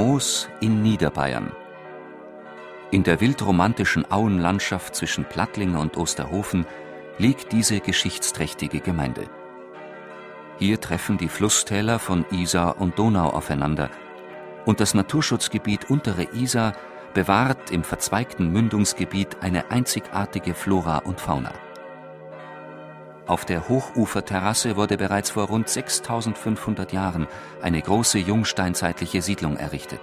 Moos in Niederbayern. In der wildromantischen Auenlandschaft zwischen Plattlinger und Osterhofen liegt diese geschichtsträchtige Gemeinde. Hier treffen die Flusstäler von Isar und Donau aufeinander und das Naturschutzgebiet Untere Isar bewahrt im verzweigten Mündungsgebiet eine einzigartige Flora und Fauna. Auf der Hochuferterrasse wurde bereits vor rund 6500 Jahren eine große jungsteinzeitliche Siedlung errichtet.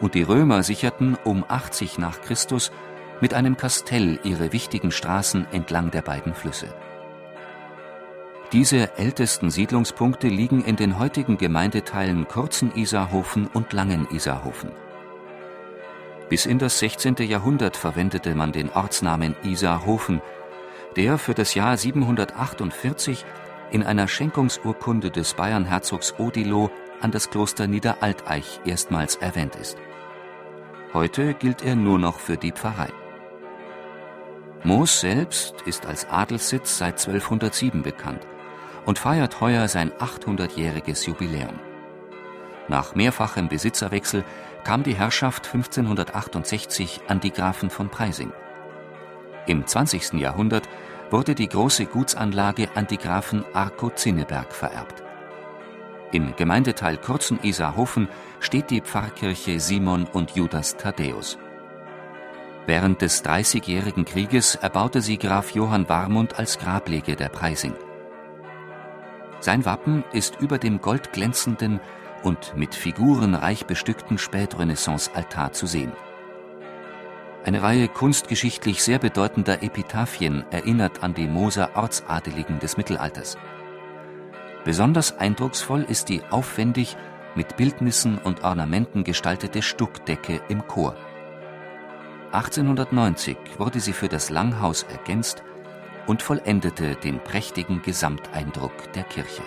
Und die Römer sicherten um 80 nach Christus mit einem Kastell ihre wichtigen Straßen entlang der beiden Flüsse. Diese ältesten Siedlungspunkte liegen in den heutigen Gemeindeteilen Kurzen-Isarhofen und Langen-Isarhofen. Bis in das 16. Jahrhundert verwendete man den Ortsnamen Isarhofen, der für das Jahr 748 in einer Schenkungsurkunde des Bayernherzogs Odilo an das Kloster Niederalteich erstmals erwähnt ist. Heute gilt er nur noch für die Pfarrei. Moos selbst ist als Adelssitz seit 1207 bekannt und feiert heuer sein 800-jähriges Jubiläum. Nach mehrfachem Besitzerwechsel kam die Herrschaft 1568 an die Grafen von Preysing. Im 20. Jahrhundert wurde die große Gutsanlage an die Grafen Arco-Zinneberg vererbt. Im Gemeindeteil Kurzen-Isarhofen steht die Pfarrkirche Simon und Judas Thaddäus. Während des Dreißigjährigen Krieges erbaute sie Graf Johann Warmund als Grablege der Preising. Sein Wappen ist über dem goldglänzenden und mit Figuren reich bestückten Spätrenaissance-Altar zu sehen. Eine Reihe kunstgeschichtlich sehr bedeutender Epitaphien erinnert an die Moser Ortsadeligen des Mittelalters. Besonders eindrucksvoll ist die aufwendig mit Bildnissen und Ornamenten gestaltete Stuckdecke im Chor. 1890 wurde sie für das Langhaus ergänzt und vollendete den prächtigen Gesamteindruck der Kirche